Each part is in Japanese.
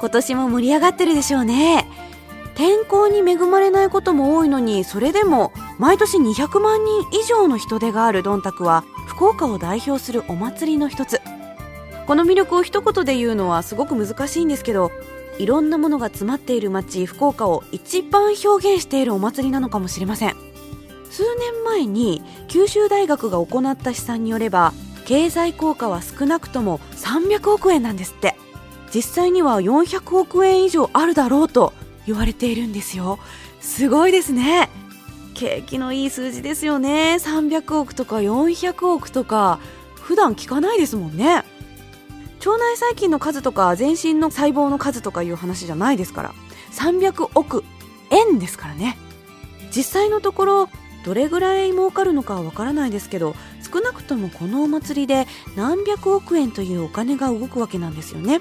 今年も盛り上がってるでしょうね。天候に恵まれないことも多いのにそれでも毎年200万人以上の人出があるどんたくは福岡を代表するお祭りの一つ。この魅力を一言で言うのはすごく難しいんですけどいろんなものが詰まっている街福岡を一番表現しているお祭りなのかもしれません。数年前に九州大学が行った試算によれば経済効果は少なくとも300億円なんですって。実際には400億円以上あるだろうと言われているんですよ。すごいですね。景気のいい数字ですよね。300億とか400億とか。普段聞かないですもんね。腸内細菌の数とか全身の細胞の数とかいう話じゃないですから。300億円ですからね。実際のところどれぐらい儲かるのかはわからないですけど少なくともこのお祭りで何百億円というお金が動くわけなんですよね。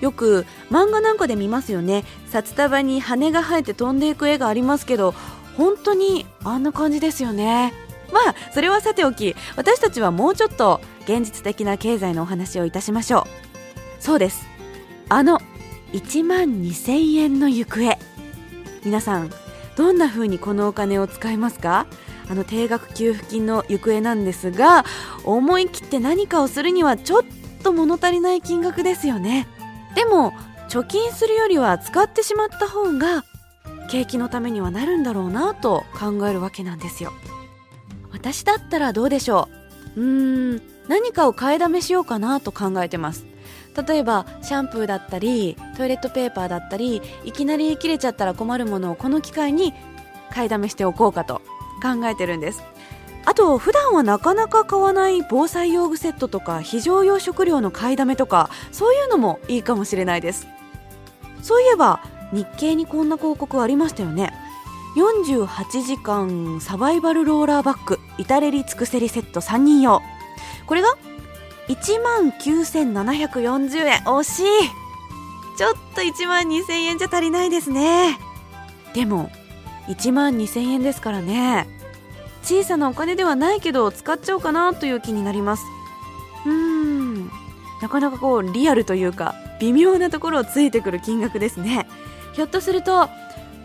よく漫画なんかで見ますよね。札束に羽が生えて飛んでいく絵がありますけど本当にあんな感じですよね。まあそれはさておき私たちはもうちょっと現実的な経済のお話をいたしましょう。そうです。あの1万2000円の行方。皆さんどんな風にこのお金を使いますか？あの定額給付金の行方なんですが思い切って何かをするにはちょっと物足りない金額ですよね。でも貯金するよりは使ってしまった方が景気のためにはなるんだろうなと考えるわけなんですよ。私だったらどうでしょう？うーん何かを買いだめしようかなと考えてます。例えばシャンプーだったりトイレットペーパーだったりいきなり切れちゃったら困るものをこの機会に買いだめしておこうかと考えてるんです。と普段はなかなか買わない防災用具セットとか非常用食料の買いだめとかそういうのもいいかもしれないです。そういえば日経にこんな広告ありましたよね。48時間サバイバルローラーバッグ至れり尽くせりセット3人用。これが1万9740円。惜しい。ちょっと1万2000円じゃ足りないですね。でも1万2000円ですからね。小さなお金ではないけど使っちゃおうかなという気になります。うーん。なかなかこうリアルというか微妙なところをついてくる金額ですね。ひょっとすると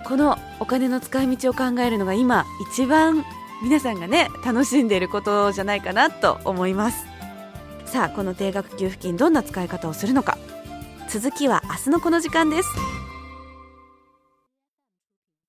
このお金の使い道を考えるのが今一番皆さんがね楽しんでいることじゃないかなと思います。さあこの定額給付金どんな使い方をするのか。続きは明日のこの時間です。